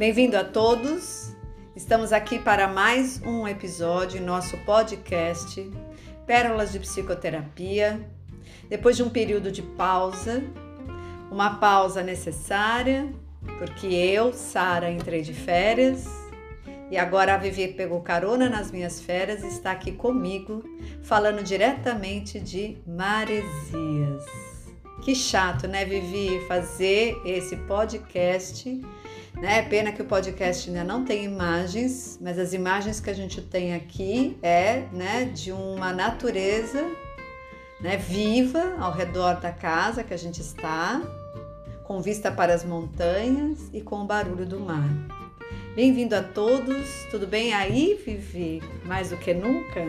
Bem-vindo a todos. Estamos aqui para mais um episódio em nosso podcast Pérolas de Psicoterapia. Depois de um período de pausa, uma pausa necessária, porque eu, Sara, entrei de férias e agora a Vivi pegou carona nas minhas férias e está aqui comigo, falando diretamente de maresias. Que chato, né, Vivi, fazer esse podcast né? Pena que o podcast ainda não tem imagens, mas as imagens que a gente tem aqui é né, de uma natureza né, viva ao redor da casa que a gente está, com vista para as montanhas e com o barulho do mar. Bem-vindo a todos, tudo bem aí, Vivi? Mais do que nunca?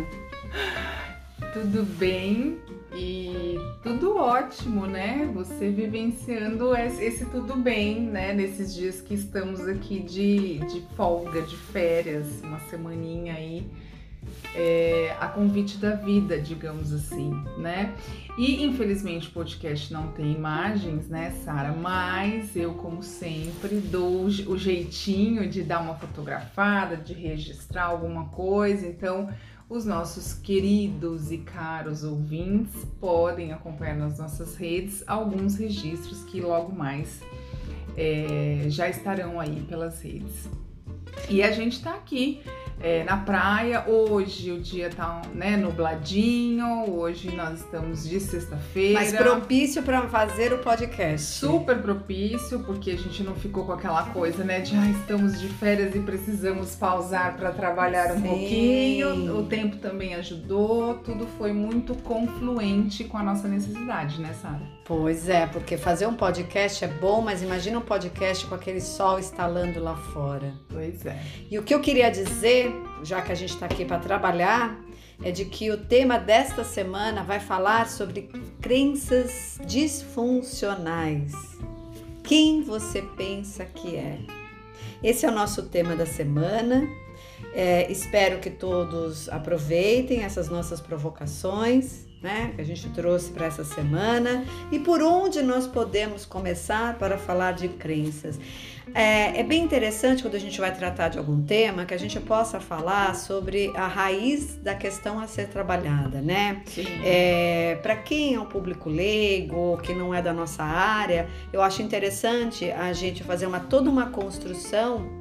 Tudo bem e tudo ótimo, né? Você vivenciando esse tudo bem, né? Nesses dias que estamos aqui de, de folga, de férias, uma semaninha aí, é, a convite da vida, digamos assim, né? E infelizmente o podcast não tem imagens, né, Sara? Mas eu, como sempre, dou o jeitinho de dar uma fotografada, de registrar alguma coisa, então os nossos queridos e caros ouvintes podem acompanhar nas nossas redes alguns registros que logo mais é, já estarão aí pelas redes. E a gente está aqui é, na praia. Hoje o dia tá né, nubladinho, hoje nós estamos de sexta-feira. Mas propício para fazer o podcast. Super propício, porque a gente não ficou com aquela coisa, né, de ah, estamos de férias e precisamos pausar para trabalhar um Sim. pouquinho. O tempo também ajudou, tudo foi muito confluente com a nossa necessidade, né, Sara? Pois é, porque fazer um podcast é bom, mas imagina um podcast com aquele sol estalando lá fora. Pois é. E o que eu queria dizer já que a gente está aqui para trabalhar, é de que o tema desta semana vai falar sobre crenças disfuncionais. Quem você pensa que é? Esse é o nosso tema da semana. É, espero que todos aproveitem essas nossas provocações né, que a gente trouxe para essa semana e por onde nós podemos começar para falar de crenças. É, é, bem interessante quando a gente vai tratar de algum tema que a gente possa falar sobre a raiz da questão a ser trabalhada, né? É, para quem é um público leigo, que não é da nossa área, eu acho interessante a gente fazer uma toda uma construção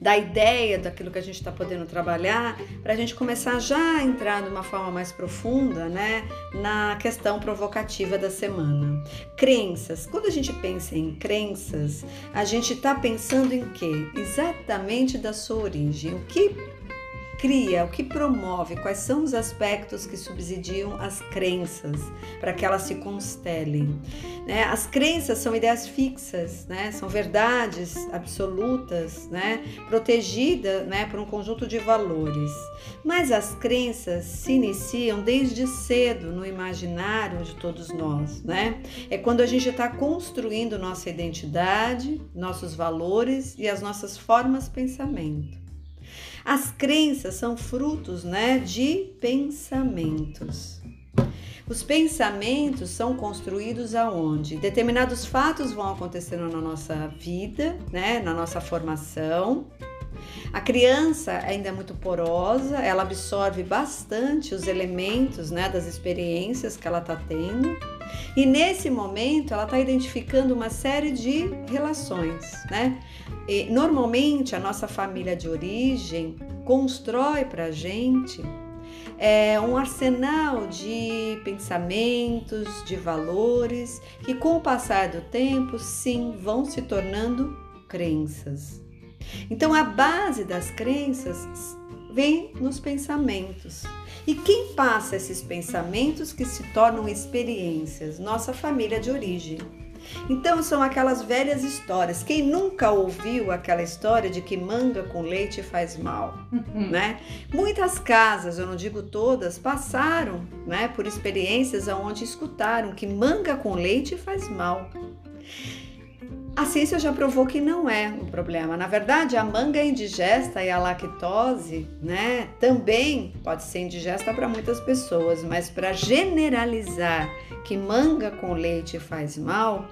da ideia daquilo que a gente está podendo trabalhar, para a gente começar já a entrar de uma forma mais profunda, né, na questão provocativa da semana. Crenças. Quando a gente pensa em crenças, a gente está pensando em quê? Exatamente da sua origem. O que cria, o que promove, quais são os aspectos que subsidiam as crenças para que elas se constelem. Né? As crenças são ideias fixas, né? são verdades absolutas, né? protegidas né? por um conjunto de valores. Mas as crenças se iniciam desde cedo no imaginário de todos nós. Né? É quando a gente está construindo nossa identidade, nossos valores e as nossas formas de pensamento. As crenças são frutos né, de pensamentos. Os pensamentos são construídos aonde? Determinados fatos vão acontecendo na nossa vida, né, na nossa formação. A criança ainda é muito porosa, ela absorve bastante os elementos né, das experiências que ela está tendo. E nesse momento ela está identificando uma série de relações, né? Normalmente a nossa família de origem constrói para a gente é, um arsenal de pensamentos, de valores que com o passar do tempo, sim, vão se tornando crenças. Então a base das crenças vem nos pensamentos. E quem passa esses pensamentos que se tornam experiências? Nossa família de origem. Então são aquelas velhas histórias. Quem nunca ouviu aquela história de que manga com leite faz mal, uhum. né? Muitas casas, eu não digo todas, passaram, né, por experiências onde escutaram que manga com leite faz mal. A ciência já provou que não é um problema. Na verdade, a manga indigesta e a lactose, né, também pode ser indigesta para muitas pessoas, mas para generalizar que manga com leite faz mal,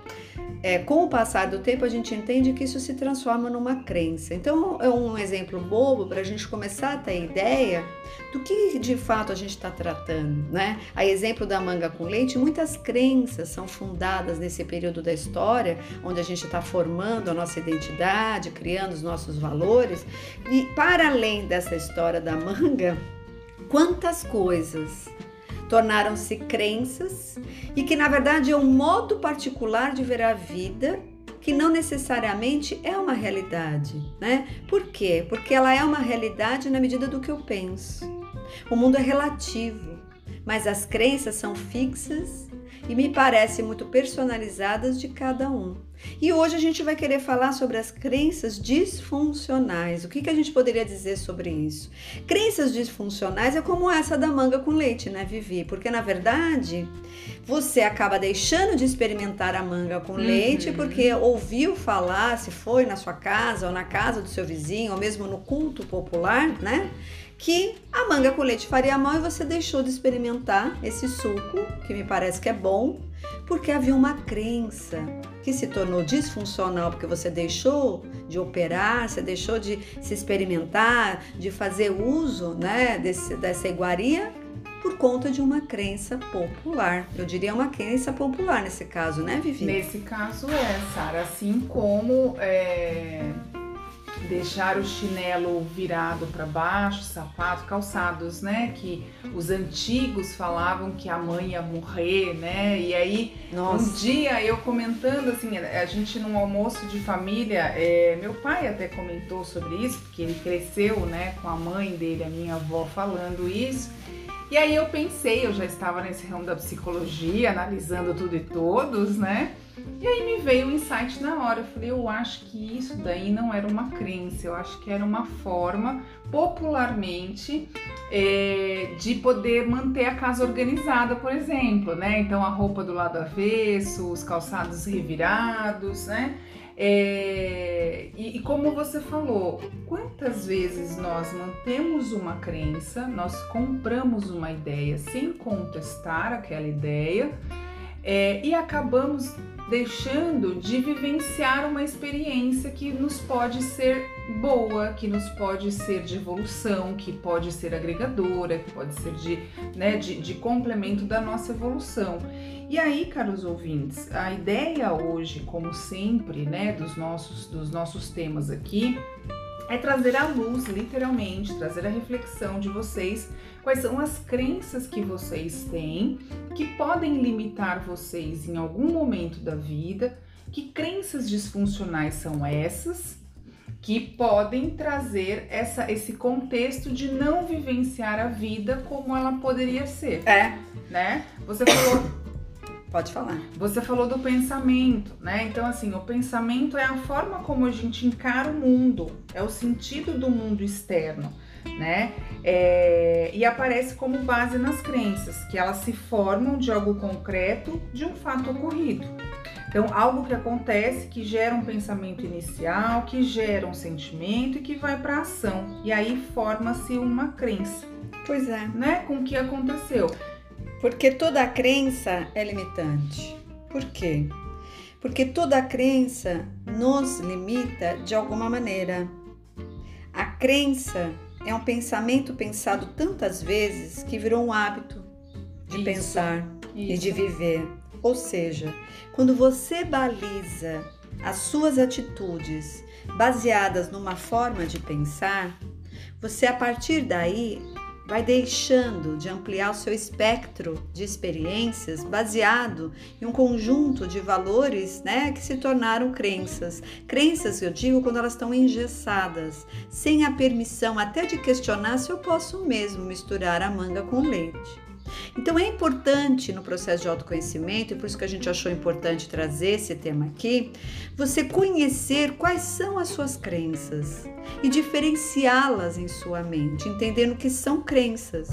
é, com o passar do tempo, a gente entende que isso se transforma numa crença. Então, é um exemplo bobo para a gente começar a ter ideia do que de fato a gente está tratando, né? A exemplo da manga com leite, muitas crenças são fundadas nesse período da história, onde a gente está formando a nossa identidade, criando os nossos valores. E para além dessa história da manga, quantas coisas tornaram-se crenças e que na verdade é um modo particular de ver a vida que não necessariamente é uma realidade, né? Por quê? Porque ela é uma realidade na medida do que eu penso. O mundo é relativo, mas as crenças são fixas e me parecem muito personalizadas de cada um. E hoje a gente vai querer falar sobre as crenças disfuncionais. O que, que a gente poderia dizer sobre isso? Crenças disfuncionais é como essa da manga com leite, né, Vivi? Porque na verdade você acaba deixando de experimentar a manga com uhum. leite porque ouviu falar, se foi na sua casa ou na casa do seu vizinho, ou mesmo no culto popular, né? que a manga com leite faria mal e você deixou de experimentar esse suco, que me parece que é bom, porque havia uma crença que se tornou disfuncional porque você deixou de operar, você deixou de se experimentar, de fazer uso né, desse, dessa iguaria por conta de uma crença popular. Eu diria uma crença popular nesse caso, né, Vivi? Nesse caso é, Sara. Assim como é, deixar o chinelo virado para baixo, sapato, calçados, né? Que os antigos falavam que a mãe ia morrer, né? E aí, Nossa. um dia eu comentando assim, a gente num almoço de família, é, meu pai até comentou sobre isso, porque ele cresceu, né, com a mãe dele, a minha avó, falando isso. E aí eu pensei, eu já estava nesse ramo da psicologia, analisando tudo e todos, né? E aí me veio o um insight na hora. Eu falei, eu acho que isso daí não era uma crença, eu acho que era uma forma, popularmente, é, de poder manter a casa organizada, por exemplo, né? Então a roupa do lado avesso, os calçados revirados, né? É, e, e, como você falou, quantas vezes nós mantemos uma crença, nós compramos uma ideia sem contestar aquela ideia é, e acabamos deixando de vivenciar uma experiência que nos pode ser boa, que nos pode ser de evolução, que pode ser agregadora, que pode ser de, né, de, de complemento da nossa evolução. E aí, caros ouvintes, a ideia hoje, como sempre, né, dos nossos, dos nossos temas aqui, é trazer à luz, literalmente, trazer a reflexão de vocês quais são as crenças que vocês têm que podem limitar vocês em algum momento da vida, que crenças disfuncionais são essas que podem trazer essa, esse contexto de não vivenciar a vida como ela poderia ser. É. Né? Você falou Pode falar. Você falou do pensamento, né? Então, assim, o pensamento é a forma como a gente encara o mundo, é o sentido do mundo externo, né? É... e aparece como base nas crenças, que elas se formam de algo concreto, de um fato ocorrido. Então, algo que acontece que gera um pensamento inicial, que gera um sentimento e que vai para ação. E aí forma-se uma crença. Pois é. Né? Com o que aconteceu. Porque toda crença é limitante. Por quê? Porque toda crença nos limita de alguma maneira. A crença é um pensamento pensado tantas vezes que virou um hábito de isso, pensar isso. e de viver. Ou seja, quando você baliza as suas atitudes baseadas numa forma de pensar, você a partir daí vai deixando de ampliar o seu espectro de experiências baseado em um conjunto de valores né, que se tornaram crenças. Crenças, eu digo, quando elas estão engessadas, sem a permissão até de questionar se eu posso mesmo misturar a manga com leite. Então é importante no processo de autoconhecimento, e por isso que a gente achou importante trazer esse tema aqui, você conhecer quais são as suas crenças e diferenciá-las em sua mente, entendendo que são crenças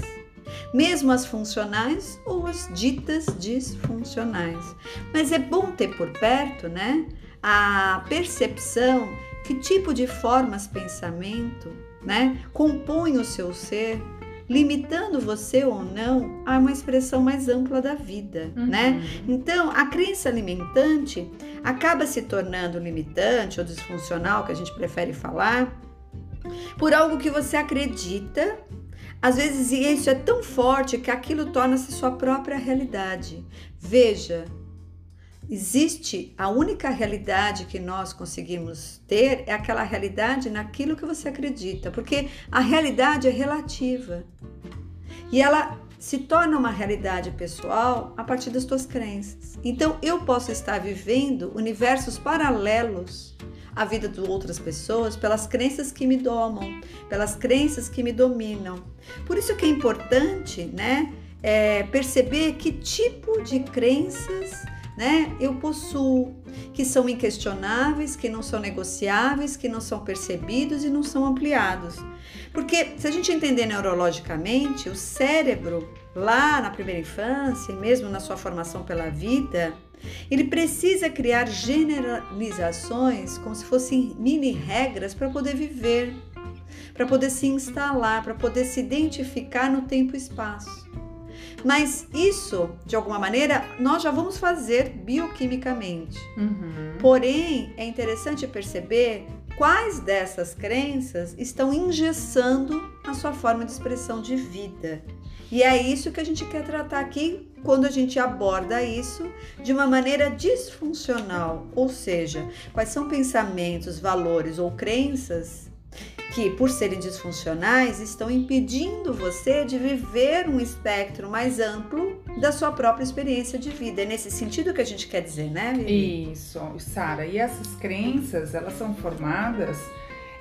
mesmo as funcionais ou as ditas disfuncionais. Mas é bom ter por perto, né, a percepção que tipo de formas pensamento, né, compõe o seu ser limitando você ou não a uma expressão mais ampla da vida, uhum. né? Então, a crença limitante acaba se tornando limitante ou disfuncional, que a gente prefere falar, por algo que você acredita. Às vezes isso é tão forte que aquilo torna-se sua própria realidade. Veja, existe a única realidade que nós conseguimos ter é aquela realidade naquilo que você acredita, porque a realidade é relativa. E ela se torna uma realidade pessoal a partir das tuas crenças. Então eu posso estar vivendo universos paralelos à vida de outras pessoas pelas crenças que me domam, pelas crenças que me dominam. Por isso que é importante, né, é perceber que tipo de crenças né? Eu possuo, que são inquestionáveis, que não são negociáveis, que não são percebidos e não são ampliados. Porque se a gente entender neurologicamente, o cérebro, lá na primeira infância e mesmo na sua formação pela vida, ele precisa criar generalizações como se fossem mini regras para poder viver, para poder se instalar, para poder se identificar no tempo e espaço. Mas isso, de alguma maneira, nós já vamos fazer bioquimicamente. Uhum. Porém, é interessante perceber quais dessas crenças estão engessando a sua forma de expressão de vida. E é isso que a gente quer tratar aqui quando a gente aborda isso de uma maneira disfuncional, ou seja, quais são pensamentos, valores ou crenças que, por serem disfuncionais, estão impedindo você de viver um espectro mais amplo da sua própria experiência de vida. É nesse sentido que a gente quer dizer, né, Vivi? Isso, Sara. E essas crenças, elas são formadas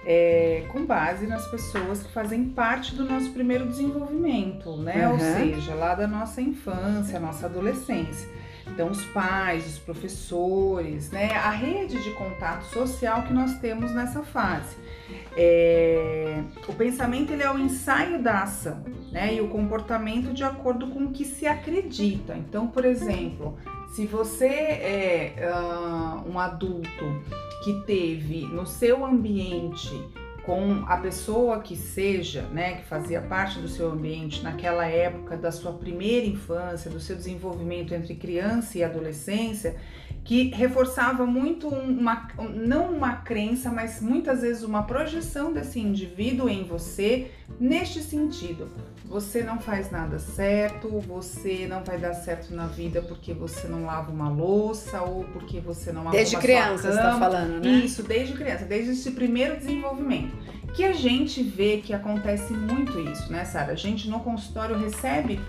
é, com base nas pessoas que fazem parte do nosso primeiro desenvolvimento, né? Uhum. Ou seja, lá da nossa infância, nossa adolescência. Então, os pais, os professores, né? A rede de contato social que nós temos nessa fase. É, o pensamento ele é o ensaio da ação, né? E o comportamento de acordo com o que se acredita. Então, por exemplo, se você é uh, um adulto que teve no seu ambiente com a pessoa que seja, né, que fazia parte do seu ambiente naquela época da sua primeira infância, do seu desenvolvimento entre criança e adolescência, que reforçava muito uma, não uma crença, mas muitas vezes uma projeção desse indivíduo em você neste sentido. Você não faz nada certo, você não vai dar certo na vida porque você não lava uma louça ou porque você não arruma Desde criança, você tá falando, né? Isso, desde criança, desde esse primeiro desenvolvimento. Que a gente vê que acontece muito isso, né, Sara? A gente no consultório recebe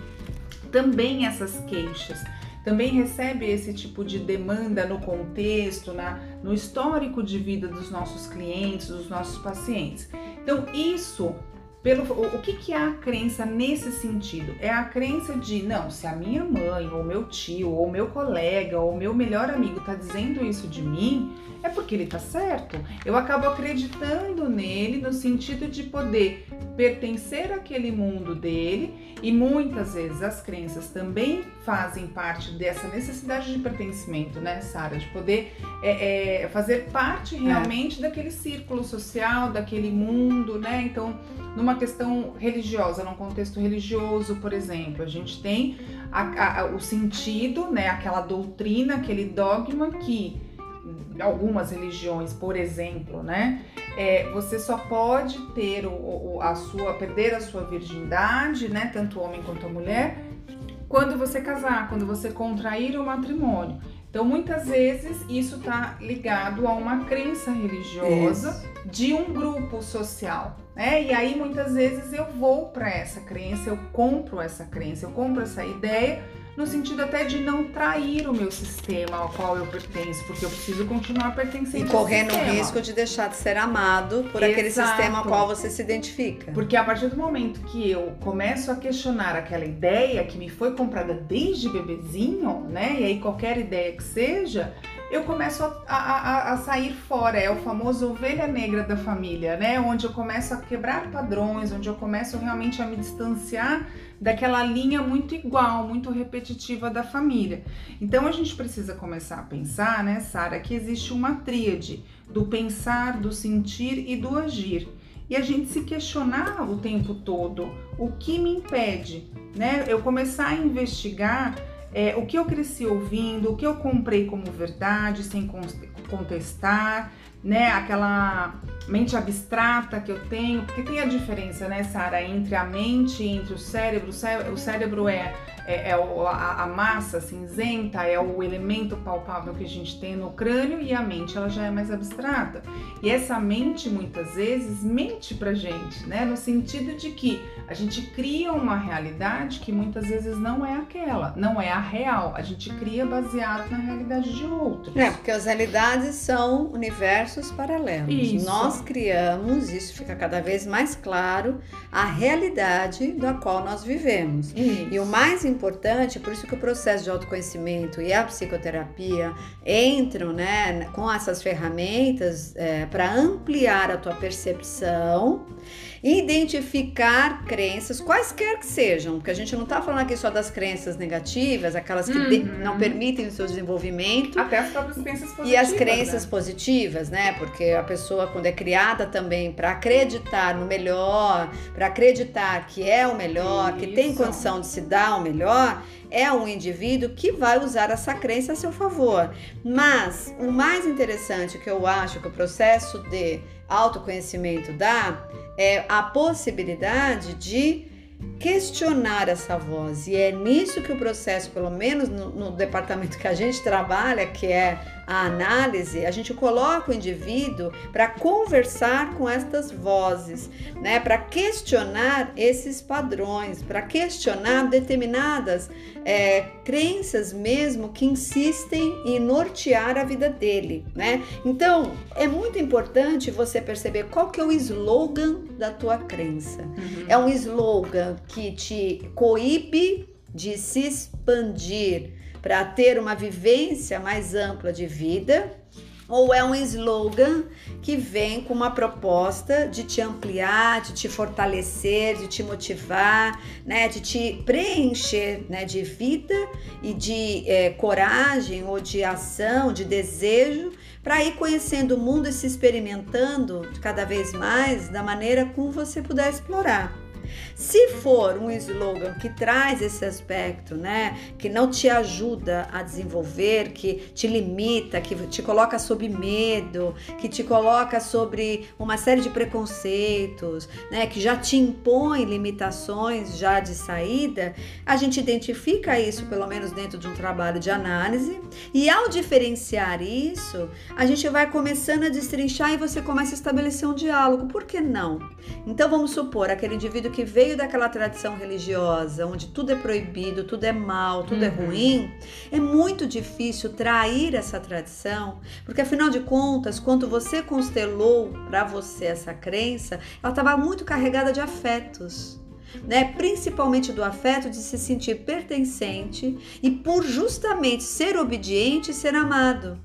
também essas queixas também recebe esse tipo de demanda no contexto, na, no histórico de vida dos nossos clientes, dos nossos pacientes. Então, isso pelo, o, que, que é a crença nesse sentido? É a crença de, não, se a minha mãe, ou meu tio, ou meu colega, ou meu melhor amigo está dizendo isso de mim, é porque ele está certo. Eu acabo acreditando nele no sentido de poder pertencer àquele mundo dele e muitas vezes as crenças também fazem parte dessa necessidade de pertencimento, né, Sara? De poder é, é, fazer parte é. realmente é. daquele círculo social, daquele mundo, né? Então, numa questão religiosa, num contexto religioso, por exemplo, a gente tem a, a, o sentido, né, aquela doutrina, aquele dogma que algumas religiões, por exemplo, né, é, você só pode ter o, o, a sua perder a sua virgindade, né, tanto o homem quanto a mulher, quando você casar, quando você contrair o matrimônio. Então, muitas vezes isso está ligado a uma crença religiosa isso. de um grupo social, né? E aí muitas vezes eu vou para essa crença, eu compro essa crença, eu compro essa ideia no sentido até de não trair o meu sistema ao qual eu pertenço, porque eu preciso continuar pertencendo. E correndo o risco de deixar de ser amado por Exato. aquele sistema ao qual você se identifica. Porque a partir do momento que eu começo a questionar aquela ideia que me foi comprada desde bebezinho, né? E aí qualquer ideia que seja, eu começo a, a, a, sair fora. É o famoso ovelha negra da família, né? Onde eu começo a quebrar padrões, onde eu começo realmente a me distanciar daquela linha muito igual, muito repetitiva da família. Então a gente precisa começar a pensar, né, Sara, que existe uma tríade do pensar, do sentir e do agir. e a gente se questionar o tempo todo o que me impede, né? Eu começar a investigar é, o que eu cresci ouvindo, o que eu comprei como verdade sem contestar, né? Aquela mente abstrata que eu tenho, porque tem a diferença, né, Sara, entre a mente e entre o cérebro. O cérebro é é, é a, a, massa cinzenta, é o elemento palpável que a gente tem no crânio e a mente ela já é mais abstrata. E essa mente muitas vezes mente pra gente, né? No sentido de que a gente cria uma realidade que muitas vezes não é aquela, não é a real. A gente cria baseado na realidade de outros. É, porque as realidades são universos paralelos. Isso. Nós criamos, isso fica cada vez mais claro, a realidade da qual nós vivemos. Isso. E o mais importante importante, por isso que o processo de autoconhecimento e a psicoterapia entram né, com essas ferramentas é, para ampliar a tua percepção identificar crenças, quaisquer que sejam, porque a gente não está falando aqui só das crenças negativas, aquelas que uhum. não permitem o seu desenvolvimento. Até as próprias crenças positivas. E as crenças né? positivas, né? Porque a pessoa, quando é criada também para acreditar no melhor, para acreditar que é o melhor, Isso. que tem condição de se dar o melhor, é um indivíduo que vai usar essa crença a seu favor. Mas o mais interessante que eu acho que o processo de autoconhecimento dá é a possibilidade de questionar essa voz. E é nisso que o processo, pelo menos no, no, departamento que a gente trabalha, que é a análise, a gente coloca o indivíduo para conversar com estas vozes, né? Para questionar esses padrões, para questionar determinadas é, crenças mesmo que insistem em nortear a vida dele, né? Então é muito importante você perceber qual que é o slogan da tua crença. Uhum. É um slogan que te coíbe de se expandir para ter uma vivência mais ampla de vida, ou é um slogan que vem com uma proposta de te ampliar, de te fortalecer, de te motivar, né, de te preencher, né, de vida e de é, coragem ou de ação, de desejo, para ir conhecendo o mundo e se experimentando cada vez mais da maneira como você puder explorar. Se for um slogan que traz esse aspecto, né, que não te ajuda a desenvolver, que te limita, que te coloca sob medo, que te coloca sobre uma série de preconceitos, né, que já te impõe limitações já de saída, a gente identifica isso pelo menos dentro de um trabalho de análise e ao diferenciar isso, a gente vai começando a destrinchar e você começa a estabelecer um diálogo. Por que não? Então vamos supor aquele indivíduo que veio daquela tradição religiosa, onde tudo é proibido, tudo é mal, tudo é uhum. é ruim, é muito difícil trair essa tradição, porque afinal de contas, quando você constelou para você essa crença, ela estava muito carregada de afetos. Né? Principalmente do afeto de se sentir pertencente e por justamente ser obediente e ser amado.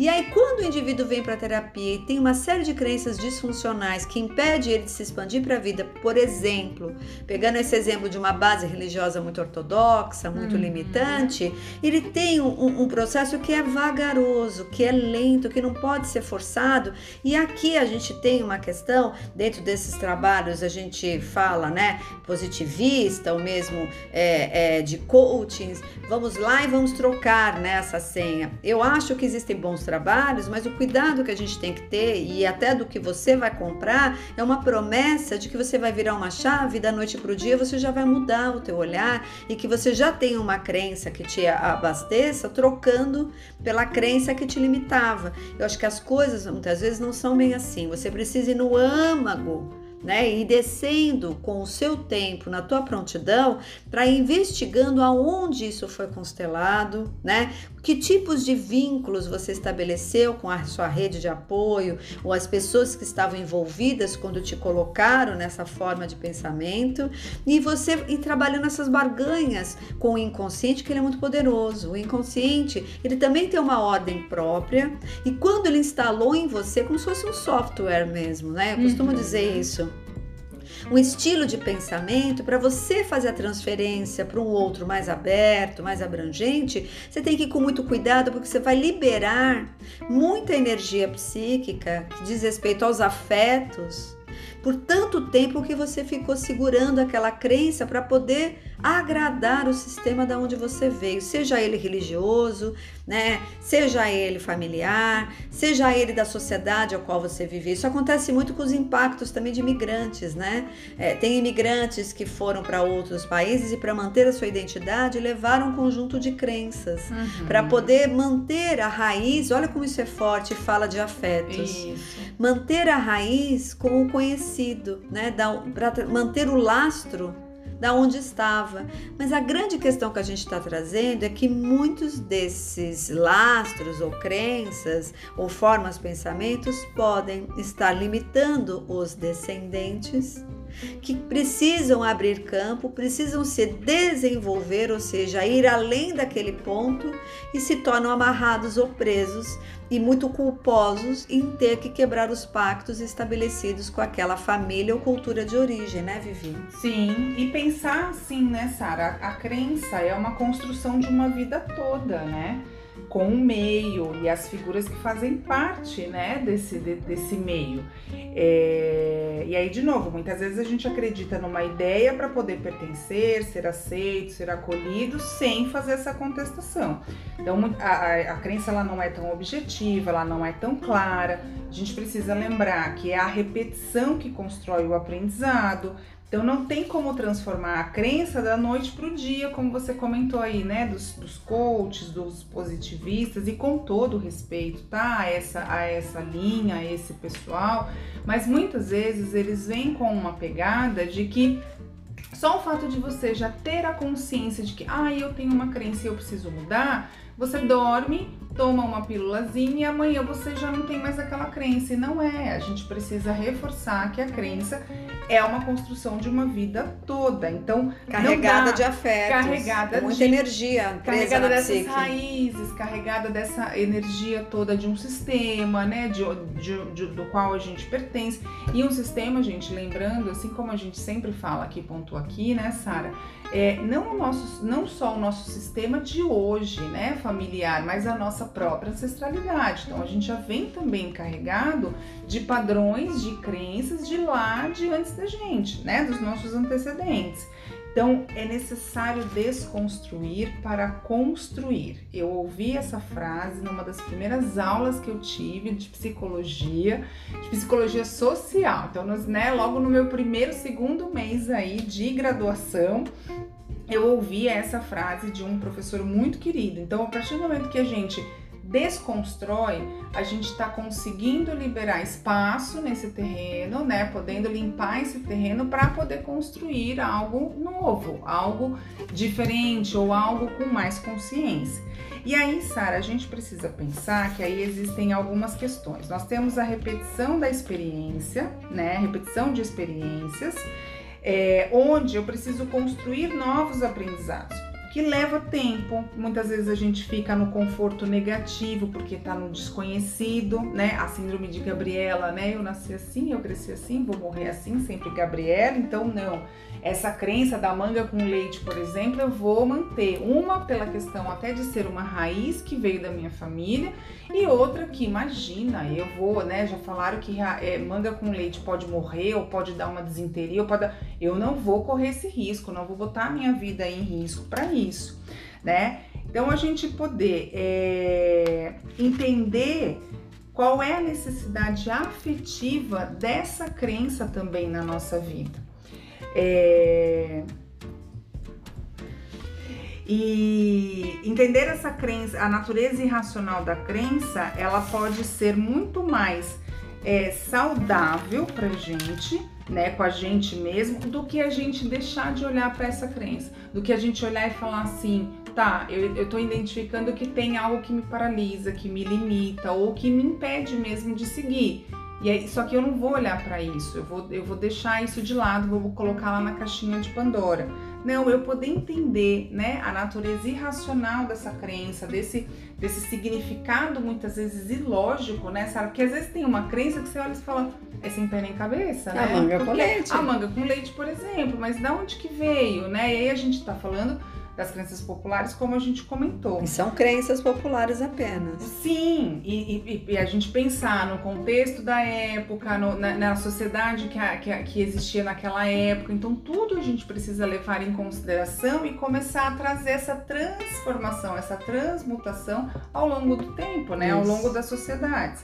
E aí, quando o indivíduo vem para a terapia e tem uma série de crenças disfuncionais que impede ele de se expandir para a vida, por exemplo, pegando esse exemplo de uma base religiosa muito ortodoxa, muito uhum. limitante, ele tem um, um, processo que é vagaroso, que é lento, que não pode ser forçado. E aqui a gente tem uma questão, dentro desses trabalhos, a gente fala, né, positivista, ou mesmo é, é, de coachings. Vamos lá e vamos trocar né, senha. Eu acho que existem bons trabalhos, mas o cuidado que a gente tem que ter e até do que você vai comprar é uma promessa de que você vai virar uma chave da noite para o dia você já vai mudar o teu olhar e que você já tem uma crença que te abasteça trocando pela crença que te limitava. Eu acho que as coisas muitas vezes não são bem assim. Você precisa ir no âmago né? E descendo com o seu tempo na tua prontidão para investigando aonde isso foi constelado, né? Que tipos de vínculos você estabeleceu com a sua rede de apoio ou as pessoas que estavam envolvidas quando te colocaram nessa forma de pensamento e você ir trabalhando essas barganhas com o inconsciente que ele é muito poderoso. O inconsciente ele também tem uma ordem própria e quando ele instalou em você como se fosse um software mesmo, né? Eu costumo uhum. dizer isso um estilo de pensamento, para você fazer a transferência para um outro mais aberto, mais abrangente, você tem que ir com muito cuidado porque você vai liberar muita energia psíquica que diz respeito aos afetos por tanto tempo que você ficou segurando aquela crença para poder agradar o sistema da onde você veio, seja ele religioso, né? Seja ele familiar, seja ele da sociedade ao qual você vive. Isso acontece muito com os impactos também de imigrantes, né? É, tem imigrantes que foram para outros países e para manter a sua identidade levaram um conjunto de crenças uhum. para poder manter a raiz. Olha como isso é forte, fala de afetos. Isso. Manter a raiz com o conhecido, né? Para manter o lastro da onde estava. Mas a grande questão que a gente está trazendo é que muitos desses lastros ou crenças ou formas pensamentos podem estar limitando os descendentes que precisam abrir campo, precisam se desenvolver, ou seja, ir além daquele ponto e se tornam amarrados ou presos e muito culposos em ter que quebrar os pactos estabelecidos com aquela família ou cultura de origem, né, Vivi? Sim, e pensar assim, né, Sara? A crença é uma construção de uma vida toda, né? Com o meio e as figuras que fazem parte né, desse, de, desse meio. É, e aí, de novo, muitas vezes a gente acredita numa ideia para poder pertencer, ser aceito, ser acolhido, sem fazer essa contestação. Então, a, a, a crença ela não é tão objetiva, ela não é tão clara. A gente precisa lembrar que é a repetição que constrói o aprendizado, então não tem como transformar a crença da noite para o dia, como você comentou aí, né? Dos, dos coaches, dos positivistas, e com todo respeito, tá? A essa, a essa linha, a esse pessoal, mas muitas vezes eles vêm com uma pegada de que só o fato de você já ter a consciência de que, ah, eu tenho uma crença e eu preciso mudar, você dorme, toma uma pílulazinha e amanhã você já não tem mais aquela crença. E não é, a gente precisa reforçar que a crença é uma construção de uma vida toda. Então, carregada de afetos, carregada muita de, energia, carregada dessas psique. raízes, carregada dessa energia toda de um sistema, né, de, de, de, do qual a gente pertence. E um sistema, gente, lembrando, assim como a gente sempre fala aqui, pontua aqui, né, Sara, é, não, o nosso, não só o nosso sistema de hoje, né, familiar, mas a nossa própria ancestralidade. Então a gente já vem também carregado de padrões, de crenças de lá de antes da gente, né, dos nossos antecedentes. Então é necessário desconstruir para construir. Eu ouvi essa frase numa das primeiras aulas que eu tive de psicologia, de psicologia social. Então, nós, né, logo no meu primeiro, segundo mês aí de graduação, eu ouvi essa frase de um professor muito querido. Então, a partir do momento que a gente desconstrói, a gente está conseguindo liberar espaço nesse terreno, né? Podendo limpar esse terreno para poder construir algo novo, algo diferente ou algo com mais consciência. E aí, Sara, a gente precisa pensar que aí existem algumas questões. Nós temos a repetição da experiência, né? Repetição de experiências, é, onde eu preciso construir novos aprendizados que leva tempo. Muitas vezes a gente fica no conforto negativo porque está no desconhecido, né? A síndrome de Gabriela, né? Eu nasci assim, eu cresci assim, vou morrer assim, sempre Gabriela. Então, não. Essa crença da manga com leite, por exemplo, eu vou manter. Uma pela questão até de ser uma raiz que veio da minha família e outra que, imagina, eu vou, né? Já falaram que é, manga com leite pode morrer ou pode dar uma desinteria, ou pode... eu não vou correr esse risco, não vou botar a minha vida em risco para isso, né? Então a gente poder é, entender qual é a necessidade afetiva dessa crença também na nossa vida. É... E entender essa crença, a natureza irracional da crença, ela pode ser muito mais é, saudável pra gente, né, com a gente mesmo, do que a gente deixar de olhar para essa crença, do que a gente olhar e falar assim, tá, eu, eu tô identificando que tem algo que me paralisa, que me limita ou que me impede mesmo de seguir. E aí, só que eu não vou olhar para isso, eu vou, eu vou deixar isso de lado, vou colocar lá na caixinha de Pandora. Não, eu poder entender, né, a natureza irracional dessa crença, desse, desse significado muitas vezes ilógico, né, sabe? Porque às vezes tem uma crença que você olha e fala, é sem pé nem cabeça, né? A manga Porque com leite. A manga com leite, por exemplo, mas da onde que veio, né? E aí a gente tá falando das crenças populares, como a gente comentou. E são crenças populares apenas. Sim, e, e, e a gente pensar no contexto da época, no, na, na, sociedade que, a, que, a, que existia naquela época, então tudo a gente precisa levar em consideração e começar a trazer essa transformação, essa transmutação ao longo do tempo, né? Isso. Ao longo das sociedades.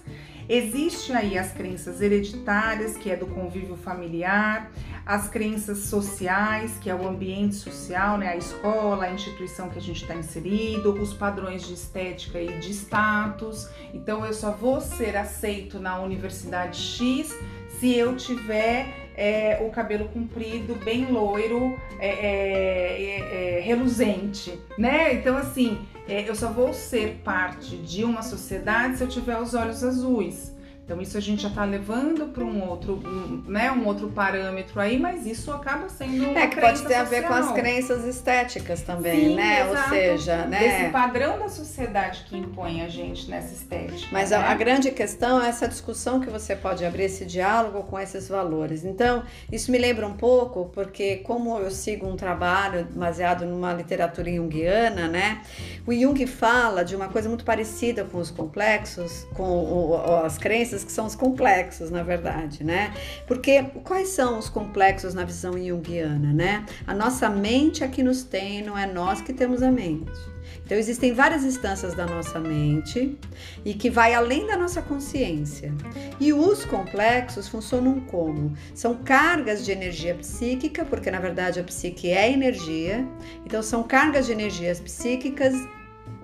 Existe aí as crenças hereditárias, que é do convívio familiar, as crenças sociais, que é o ambiente social, né, a escola, a instituição que a gente está inserido, os padrões de estética e de status. Então eu só vou ser aceito na universidade X se eu tiver é, o cabelo comprido, bem loiro, é, é, é, é reluzente, né? Então assim é, eu só vou ser parte de uma sociedade se eu tiver os olhos azuis. Então isso a gente já está levando para um outro, um, né, um outro parâmetro aí, mas isso acaba sendo uma É que pode ter social. a ver com as crenças estéticas também, Sim, né? Exato. Ou seja, né? Esse padrão da sociedade que impõe a gente nessa estética. Mas né? a, a, grande questão é essa discussão que você pode abrir esse diálogo com esses valores. Então, isso me lembra um pouco, porque como eu sigo um trabalho baseado numa literatura junguiana, né? O Jung fala de uma coisa muito parecida com os complexos, com o, as crenças que são os complexos, na verdade, né? Porque quais são os complexos na visão junguiana, né? A nossa mente é que nos tem, não é nós que temos a mente. Então existem várias instâncias da nossa mente e que vai além da nossa consciência. E os complexos funcionam como? São cargas de energia psíquica, porque na verdade a psique é energia. Então são cargas de energias psíquicas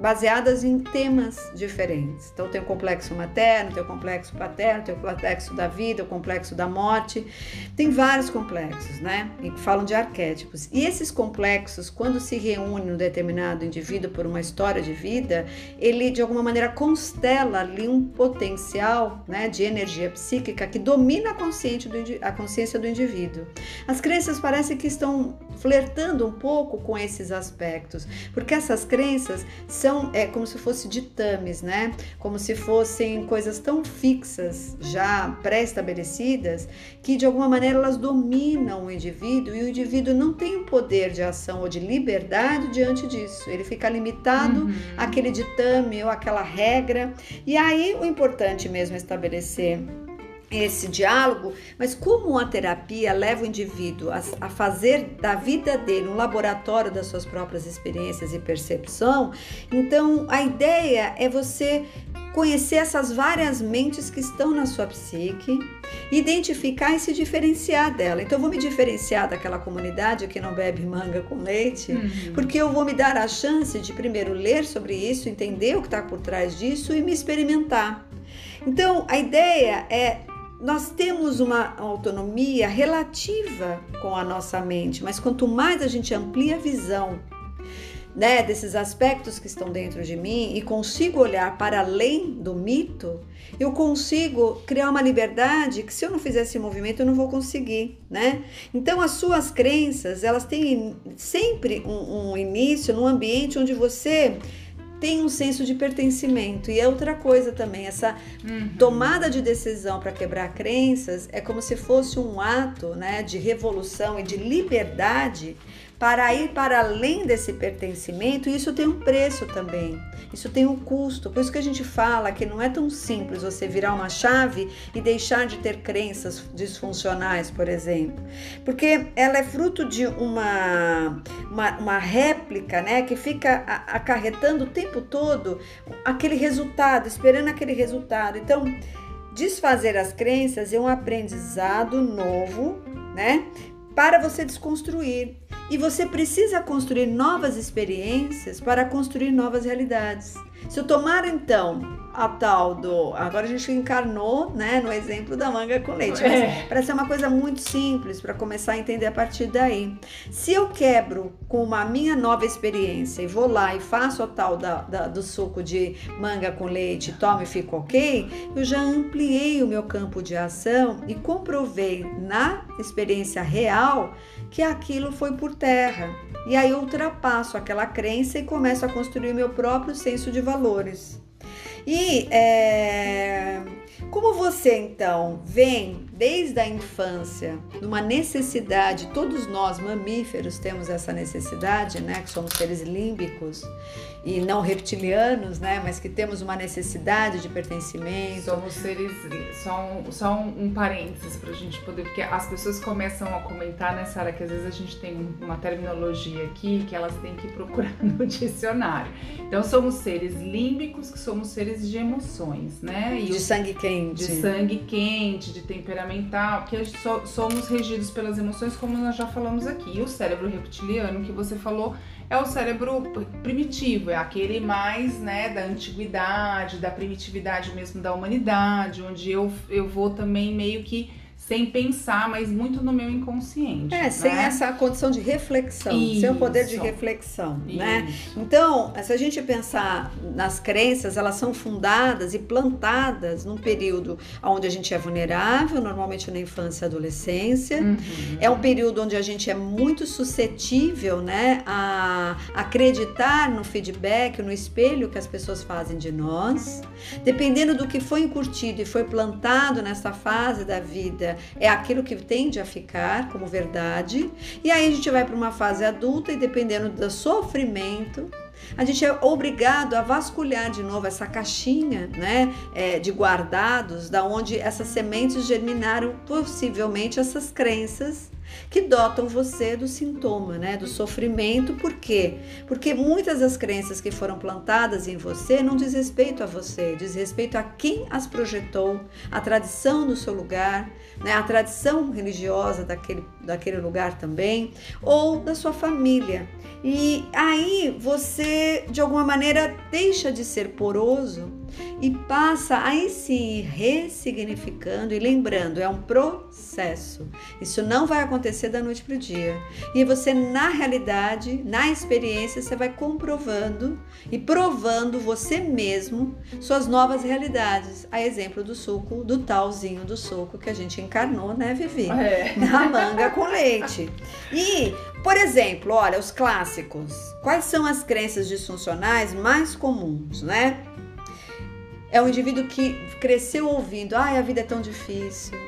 baseadas em temas diferentes. Então tem o complexo materno, tem o complexo paterno, tem o complexo da vida, o complexo da morte. Tem vários complexos, né? E falam de arquétipos. E esses complexos, quando se reúnem um determinado indivíduo por uma história de vida, ele de alguma maneira constela ali um potencial, né, de energia psíquica que domina a, consciente do, a consciência do indivíduo. As crenças parecem que estão flertando um pouco com esses aspectos, porque essas crenças são é como se fosse ditames, né? Como se fossem coisas tão fixas, já pré-estabelecidas, que de alguma maneira elas dominam o indivíduo e o indivíduo não tem o poder de ação ou de liberdade diante disso. Ele fica limitado uhum. àquele ditame ou àquela regra. E aí o importante mesmo é estabelecer esse diálogo, mas como a terapia leva o indivíduo a, a, fazer da vida dele um laboratório das suas próprias experiências e percepção, então a ideia é você conhecer essas várias mentes que estão na sua psique, identificar e se diferenciar dela. Então, eu vou me diferenciar daquela comunidade que não bebe manga com leite, uhum. porque eu vou me dar a chance de primeiro ler sobre isso, entender o que está por trás disso e me experimentar. Então, a ideia é nós temos uma autonomia relativa com a nossa mente, mas quanto mais a gente amplia a visão né, desses aspectos que estão dentro de mim e consigo olhar para além do mito, eu consigo criar uma liberdade que se eu não fizer esse movimento eu não vou conseguir, né? Então as suas crenças elas têm sempre um, um início num ambiente onde você tem um senso de pertencimento. E é outra coisa também, essa uhum. tomada de decisão para quebrar crenças é como se fosse um ato né, de revolução e de liberdade para ir para além desse pertencimento, isso tem um preço também. Isso tem um custo. Por isso que a gente fala que não é tão simples você virar uma chave e deixar de ter crenças disfuncionais, por exemplo. Porque ela é fruto de uma, uma, uma réplica, né? Que fica acarretando o tempo todo aquele resultado, esperando aquele resultado. Então, desfazer as crenças é um aprendizado novo, né? Para você desconstruir. E você precisa construir novas experiências para construir novas realidades. Se eu tomar então a tal do. Agora a gente encarnou né, no exemplo da manga com leite. Mas é. parece ser uma coisa muito simples para começar a entender a partir daí. Se eu quebro com uma minha nova experiência e vou lá e faço a tal da, da, do suco de manga com leite, tomo e fico ok, eu já ampliei o meu campo de ação e comprovei na experiência real que aquilo foi por terra. E aí eu ultrapasso aquela crença e começo a construir meu próprio senso de valores. E é, Como você então vem desde a infância numa necessidade, todos nós mamíferos temos essa necessidade, né, que somos seres límbicos e não reptilianos, né, mas que temos uma necessidade de pertencimento. Somos seres, só um, só um, parênteses para a gente poder, porque as pessoas começam a comentar nessa área que às vezes a gente tem uma terminologia aqui que elas têm que procurar no dicionário. Então somos seres límbicos, que somos seres de emoções, né? E de o, sangue quente. De sangue quente, de temperamental, porque so, somos regidos pelas emoções, como nós já falamos aqui. E o cérebro reptiliano que você falou é o cérebro primitivo, é aquele mais né, da antiguidade, da primitividade mesmo da humanidade, onde eu, eu vou também meio que sem pensar, mas muito no meu inconsciente. É, né? sem essa condição de reflexão, Isso. sem o poder de reflexão, né? Isso. né? Então, se a gente pensar nas crenças, elas são fundadas e plantadas num período onde a gente é vulnerável, normalmente na infância e adolescência. Uhum. É um período onde a gente é muito suscetível, né, a acreditar no feedback, no espelho que as pessoas fazem de nós. Dependendo do que foi incutido e foi plantado nessa fase da vida, é aquilo que tende a ficar como verdade. E aí a gente vai para uma fase adulta e dependendo do sofrimento, a gente é obrigado a vasculhar de novo essa caixinha né, é, de guardados, da onde essas sementes germinaram possivelmente essas crenças que dotam você do sintoma, né, do sofrimento. Por quê? Porque muitas das crenças que foram plantadas em você não diz respeito a você, diz respeito a quem as projetou, a tradição do seu lugar, né, a tradição religiosa daquele, daquele lugar também, ou da sua família. E aí você, de alguma maneira, deixa de ser poroso e passa aí sim ressignificando e lembrando, é um processo. Isso não vai acontecer da noite para o dia. E você, na realidade, na experiência, você vai comprovando e provando você mesmo suas novas realidades. A exemplo do suco, do talzinho do suco que a gente encarnou, né, Vivi? É. Na manga com leite. E, por exemplo, olha, os clássicos. Quais são as crenças disfuncionais mais comuns, né? É um indivíduo que cresceu ouvindo: ai, a vida é tão difícil.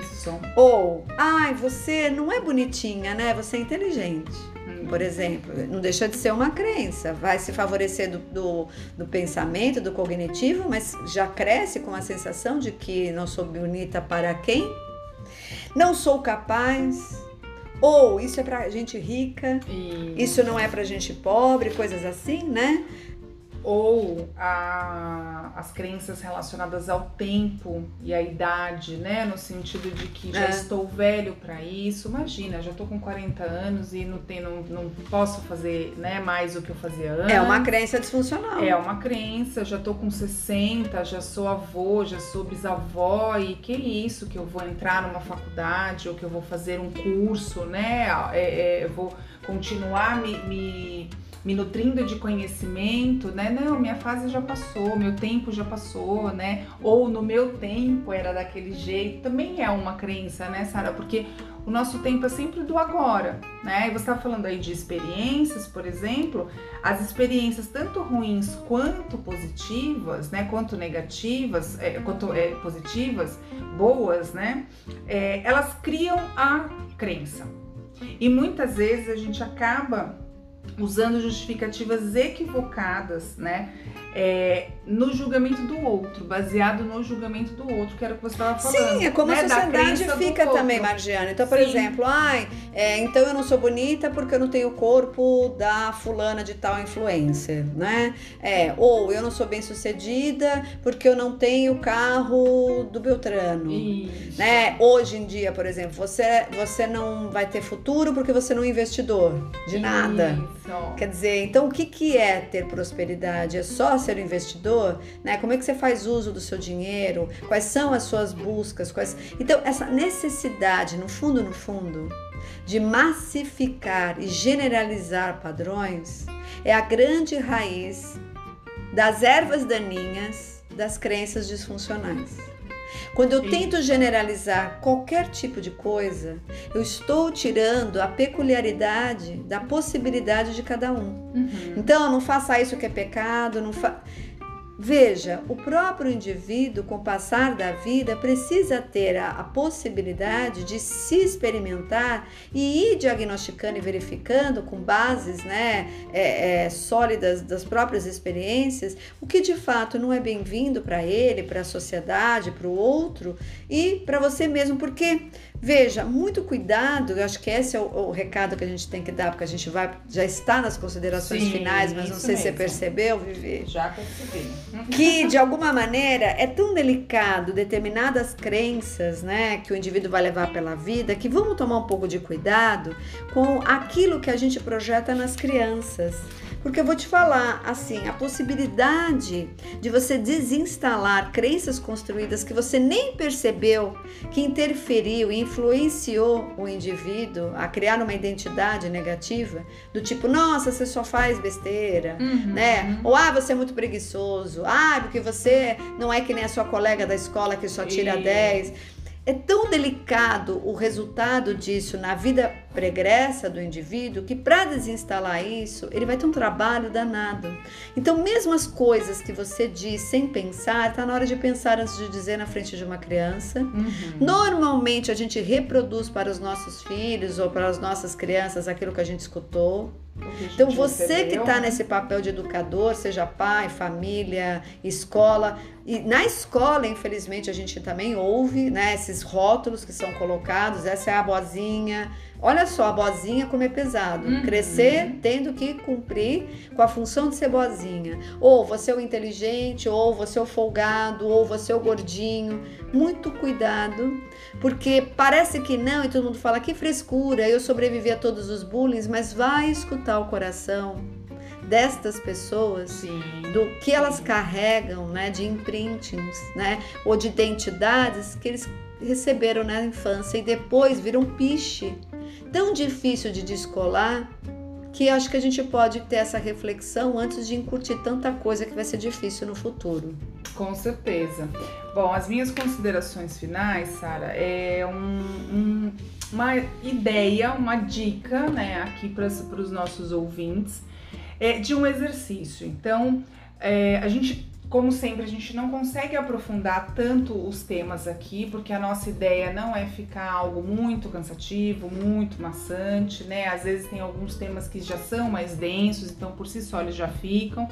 Isso. Ou, ai, você não é bonitinha, né? Você é inteligente. Hum. Por exemplo, não deixa de ser uma crença, vai se favorecer do, do, do, pensamento, do cognitivo, mas já cresce com a sensação de que não sou bonita para quem? Não sou capaz, ou isso é pra gente rica, isso, isso não é pra gente pobre, coisas assim, né? Ou a, as crenças relacionadas ao tempo e à idade, né? No sentido de que já é. estou velho para isso. Imagina, já estou com 40 anos e não, tem, não, não posso fazer né, mais o que eu fazia antes. É uma crença disfuncional. É uma crença, já estou com 60, já sou avô, já sou bisavó e que isso que eu vou entrar numa faculdade ou que eu vou fazer um curso, né? É, é, eu vou continuar me, me me nutrindo de conhecimento, né? Não, minha fase já passou, meu tempo já passou, né? Ou no meu tempo era daquele jeito. Também é uma crença, né, Sara? Porque o nosso tempo é sempre do agora, né? E você estava falando aí de experiências, por exemplo, as experiências tanto ruins quanto positivas, né? Quanto negativas, é, quanto é, positivas, boas, né? É, elas criam a crença. E muitas vezes a gente acaba usando justificativas equivocadas, né? É, no julgamento do outro, baseado no julgamento do outro, que era o que você estava falando. Sim, é como né? a sociedade fica também, Margiana. Então, por Sim. exemplo, ai, é, então eu não sou bonita porque eu não tenho o corpo da fulana de tal influencer, né? É, ou eu não sou bem sucedida porque eu não tenho o carro do Beltrano. Isso. Né? Hoje em dia, por exemplo, você, você não vai ter futuro porque você não é investidor de nada. Isso. Quer dizer, então o que, que é ter prosperidade? É só ser investidor? Né? Como é que você faz uso do seu dinheiro? Quais são as suas buscas? Quais... Então, essa necessidade, no fundo, no fundo, de massificar e generalizar padrões é a grande raiz das ervas daninhas das crenças disfuncionais. Quando eu tento generalizar qualquer tipo de coisa, eu estou tirando a peculiaridade da possibilidade de cada um. Uhum. Então, não faça isso que é pecado, não fa... Veja, o próprio indivíduo, com o passar da vida, precisa ter a, a, possibilidade de se experimentar e ir diagnosticando e verificando com bases né, é, é, sólidas das próprias experiências o que de fato não é bem-vindo para ele, para a sociedade, para o outro e para você mesmo, porque Veja, muito cuidado, eu acho que esse é o, o, recado que a gente tem que dar, porque a gente vai, já está nas considerações Sim, finais, mas não sei mesmo. se você percebeu, Vivi. Já percebi. Que, de alguma maneira, é tão delicado determinadas crenças, né, que o indivíduo vai levar pela vida, que vamos tomar um pouco de cuidado com aquilo que a gente projeta nas crianças. Porque eu vou te falar, assim, a possibilidade de você desinstalar crenças construídas que você nem percebeu, que interferiu e influenciou o indivíduo a criar uma identidade negativa, do tipo, nossa, você só faz besteira, uhum, né? Ou ah, você é muito preguiçoso, ah, porque você não é que nem a sua colega da escola que só tira e... 10. É tão delicado o resultado disso na vida pregressa do indivíduo que para desinstalar isso, ele vai ter um trabalho danado. Então, mesmo as coisas que você diz sem pensar, está na hora de pensar antes de dizer na frente de uma criança. Uhum. Normalmente a gente reproduz para os nossos filhos ou para as nossas crianças aquilo que a gente escutou. Então você que está nesse papel de educador, seja pai, família, escola, e na escola, infelizmente, a gente também ouve né, esses rótulos que são colocados, essa é a boazinha, Olha só, a boazinha como é pesado. Uhum. Crescer tendo que cumprir com a função de ser boazinha. Ou você é o inteligente, ou você é o folgado, ou você é o gordinho. Muito cuidado, porque parece que não, e todo mundo fala que frescura, eu sobrevivi a todos os bullying, mas vai escutar o coração destas pessoas, sim, do que elas carregam, né, de imprintings, né, ou de identidades que eles receberam na infância e depois viram piche tão difícil de descolar que acho que a gente pode ter essa reflexão antes de incutir tanta coisa que vai ser difícil no futuro. Com certeza. Bom, as minhas considerações finais, Sara, é um, um, uma ideia, uma dica, né, aqui para os nossos ouvintes, é, de um exercício. Então, é, a gente como sempre, a gente não consegue aprofundar tanto os temas aqui, porque a nossa ideia não é ficar algo muito cansativo, muito maçante, né? Às vezes tem alguns temas que já são mais densos, então por si só eles já ficam.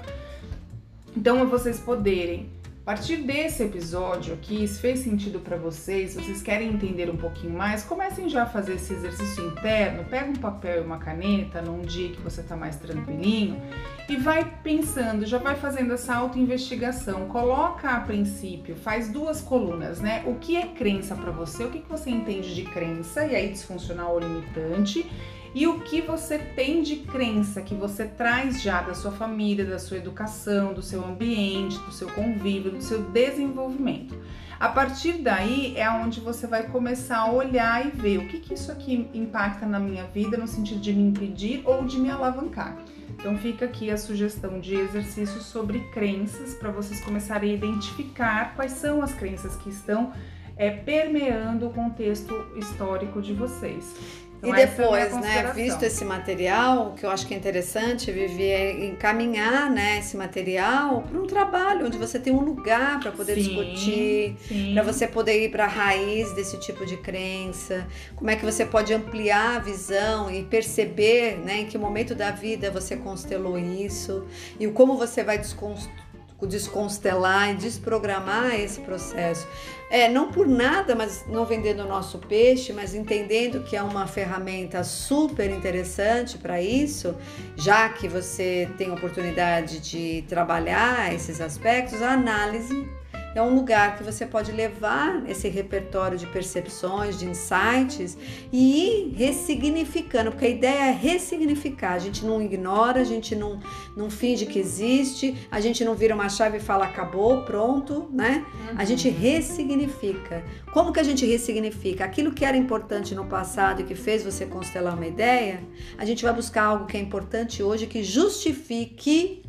Então, vocês poderem a partir desse episódio aqui, se fez sentido para vocês, vocês querem entender um pouquinho mais, comecem já a fazer esse exercício interno, pega um papel e uma caneta num dia que você está mais tranquilinho e vai pensando, já vai fazendo essa auto-investigação. Coloca a princípio, faz duas colunas, né? O que é crença para você? O que, que você entende de crença e aí disfuncional ou limitante? E o que você tem de crença que você traz já da sua família, da sua educação, do seu ambiente, do seu convívio, do seu desenvolvimento. A partir daí é onde você vai começar a olhar e ver o que, que isso aqui impacta na minha vida no sentido de me impedir ou de me alavancar. Então fica aqui a sugestão de exercícios sobre crenças para vocês começarem a identificar quais são as crenças que estão é, permeando o contexto histórico de vocês. Então, e é depois, é né, visto esse material, o que eu acho que é interessante, Vivi, é encaminhar né, esse material para um trabalho onde você tem um lugar para poder sim, discutir, para você poder ir para a raiz desse tipo de crença, como é que você pode ampliar a visão e perceber né, em que momento da vida você constelou isso e como você vai desconstruir desconstelar e desprogramar esse processo. É, não por nada, mas não vendendo o nosso peixe, mas entendendo que é uma ferramenta super interessante para isso, já que você tem oportunidade de trabalhar esses aspectos, a análise é um lugar que você pode levar esse repertório de percepções, de insights e ir ressignificando, porque a ideia é ressignificar. A gente não ignora, a gente não, não finge que existe, a gente não vira uma chave e fala acabou, pronto, né? Uhum. A gente ressignifica. Como que a gente ressignifica? Aquilo que era importante no passado e que fez você constelar uma ideia, a gente vai buscar algo que é importante hoje que justifique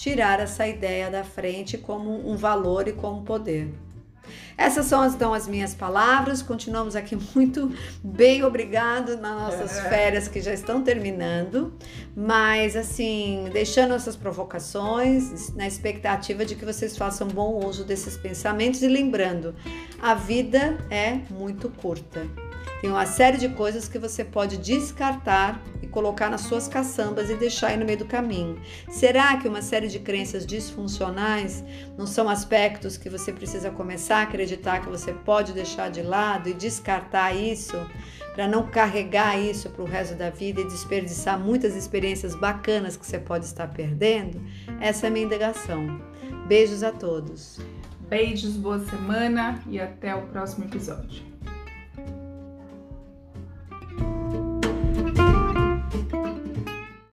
tirar essa ideia da frente como um valor e como poder. Essas são então as minhas palavras. Continuamos aqui muito bem, obrigado nas nossas é. férias que já estão terminando, mas assim, deixando essas provocações na expectativa de que vocês façam bom uso desses pensamentos e lembrando, a vida é muito curta. Tem uma série de coisas que você pode descartar e colocar nas suas caçambas e deixar aí no meio do caminho. Será que uma série de crenças disfuncionais não são aspectos que você precisa começar a acreditar que você pode deixar de lado e descartar isso para não carregar isso para o resto da vida e desperdiçar muitas experiências bacanas que você pode estar perdendo? Essa é a minha indagação. Beijos a todos. Beijos, boa semana e até o próximo episódio.